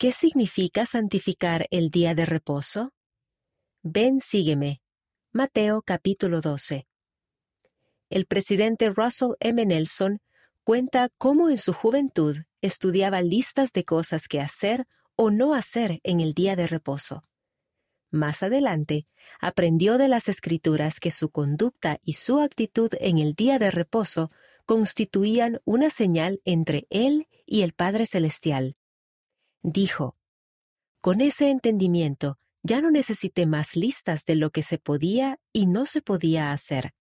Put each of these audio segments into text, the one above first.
¿Qué significa santificar el día de reposo? Ven, sígueme. Mateo capítulo 12. El presidente Russell M. Nelson cuenta cómo en su juventud estudiaba listas de cosas que hacer o no hacer en el día de reposo. Más adelante, aprendió de las escrituras que su conducta y su actitud en el día de reposo constituían una señal entre él y el Padre Celestial. Dijo, Con ese entendimiento, ya no necesité más listas de lo que se podía y no se podía hacer.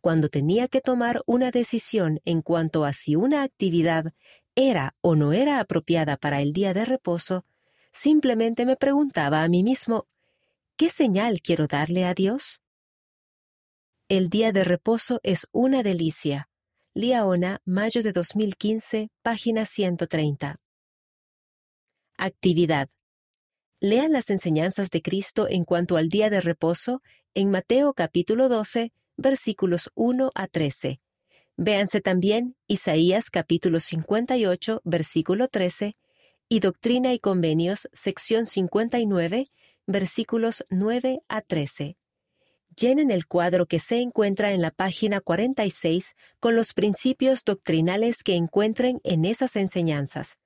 Cuando tenía que tomar una decisión en cuanto a si una actividad era o no era apropiada para el día de reposo, simplemente me preguntaba a mí mismo, ¿qué señal quiero darle a Dios? El día de reposo es una delicia. Liaona, mayo de 2015, página 130. Actividad. Lean las enseñanzas de Cristo en cuanto al día de reposo en Mateo capítulo 12, versículos 1 a 13. Véanse también Isaías capítulo 58, versículo 13, y Doctrina y Convenios, sección 59, versículos 9 a 13. Llenen el cuadro que se encuentra en la página 46 con los principios doctrinales que encuentren en esas enseñanzas.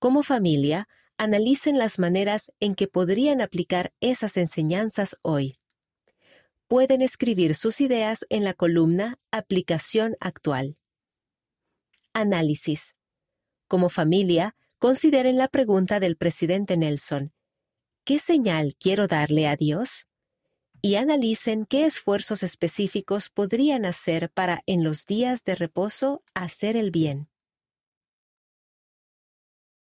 Como familia, analicen las maneras en que podrían aplicar esas enseñanzas hoy. Pueden escribir sus ideas en la columna Aplicación actual. Análisis. Como familia, consideren la pregunta del presidente Nelson. ¿Qué señal quiero darle a Dios? Y analicen qué esfuerzos específicos podrían hacer para en los días de reposo hacer el bien.